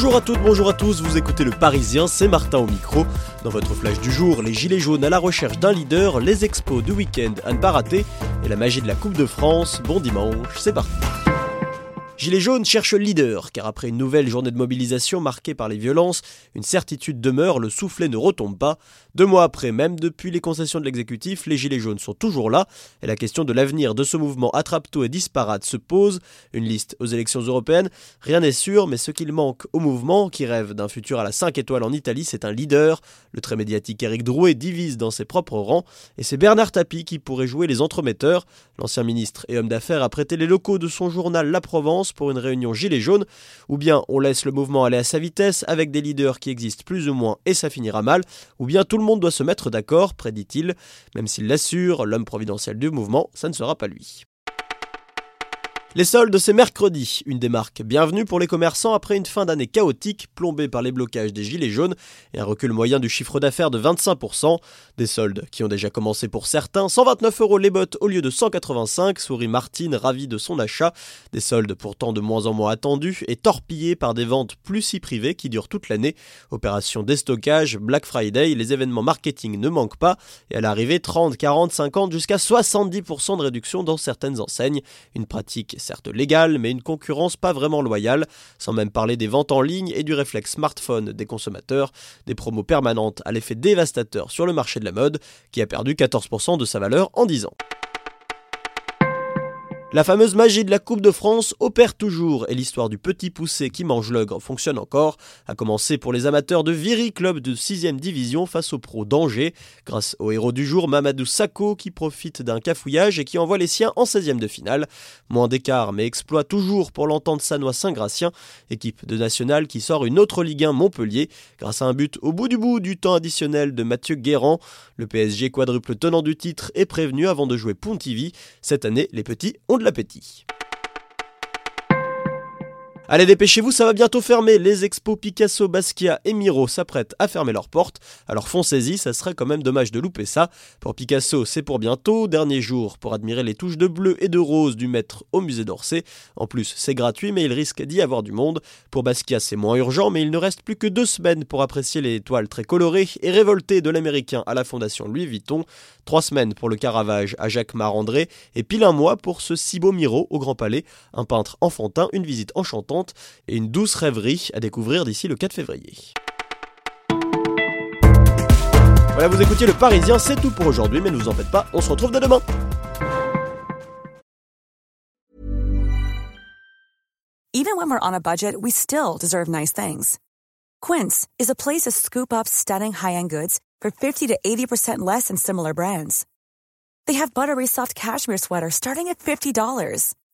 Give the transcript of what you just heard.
Bonjour à toutes, bonjour à tous, vous écoutez le Parisien, c'est Martin au micro. Dans votre flash du jour, les Gilets jaunes à la recherche d'un leader, les expos du week-end à ne pas rater et la magie de la Coupe de France. Bon dimanche, c'est parti. Gilets jaunes cherchent le leader, car après une nouvelle journée de mobilisation marquée par les violences, une certitude demeure, le soufflet ne retombe pas. Deux mois après, même depuis les concessions de l'exécutif, les Gilets jaunes sont toujours là, et la question de l'avenir de ce mouvement attrape-tout et disparate se pose. Une liste aux élections européennes, rien n'est sûr, mais ce qu'il manque au mouvement, qui rêve d'un futur à la 5 étoiles en Italie, c'est un leader. Le très médiatique Eric Drouet divise dans ses propres rangs, et c'est Bernard Tapie qui pourrait jouer les entremetteurs. L'ancien ministre et homme d'affaires a prêté les locaux de son journal La Provence pour une réunion gilet jaune, ou bien on laisse le mouvement aller à sa vitesse avec des leaders qui existent plus ou moins et ça finira mal, ou bien tout le monde doit se mettre d'accord, prédit-il, même s'il l'assure, l'homme providentiel du mouvement, ça ne sera pas lui. Les soldes, c'est mercredi, une des marques bienvenue pour les commerçants après une fin d'année chaotique plombée par les blocages des gilets jaunes et un recul moyen du chiffre d'affaires de 25%. Des soldes qui ont déjà commencé pour certains, 129 euros les bottes au lieu de 185, sourit Martine ravie de son achat. Des soldes pourtant de moins en moins attendus et torpillés par des ventes plus si privées qui durent toute l'année. Opération déstockage, Black Friday, les événements marketing ne manquent pas et à l'arrivée 30, 40, 50 jusqu'à 70% de réduction dans certaines enseignes. Une pratique certes légale, mais une concurrence pas vraiment loyale, sans même parler des ventes en ligne et du réflexe smartphone des consommateurs, des promos permanentes à l'effet dévastateur sur le marché de la mode, qui a perdu 14% de sa valeur en 10 ans. La fameuse magie de la Coupe de France opère toujours et l'histoire du petit poussé qui mange l'ogre fonctionne encore, à commencer pour les amateurs de Viry Club de 6ème division face au pro d'Angers, grâce au héros du jour Mamadou Sakho qui profite d'un cafouillage et qui envoie les siens en 16ème de finale. Moins d'écart mais exploit toujours pour l'entente sanois Saint-Gratien, équipe de national qui sort une autre Ligue 1 Montpellier grâce à un but au bout du bout du temps additionnel de Mathieu Guérand. Le PSG quadruple tenant du titre est prévenu avant de jouer Pontivy. Cette année, les petits ont de l'appétit. Allez, dépêchez-vous, ça va bientôt fermer. Les expos Picasso, Basquiat et Miro s'apprêtent à fermer leurs portes. Alors foncez-y, ça serait quand même dommage de louper ça. Pour Picasso, c'est pour bientôt. Dernier jour pour admirer les touches de bleu et de rose du maître au musée d'Orsay. En plus, c'est gratuit, mais il risque d'y avoir du monde. Pour Basquiat, c'est moins urgent, mais il ne reste plus que deux semaines pour apprécier les toiles très colorées et révoltées de l'américain à la fondation Louis Vuitton. Trois semaines pour le Caravage à Jacques Marandré et pile un mois pour ce si beau Miro au Grand Palais. Un peintre enfantin, une visite enchantante et une douce rêverie à découvrir d'ici le 4 février. Voilà, vous écoutiez le Parisien, c'est tout pour aujourd'hui, mais ne vous en faites pas, on se retrouve demain. Even when we're on a budget, we still deserve nice things. Quince is a place to scoop up stunning high-end goods for 50 to 80% less than similar brands. They have buttery soft cashmere sweaters starting at $50,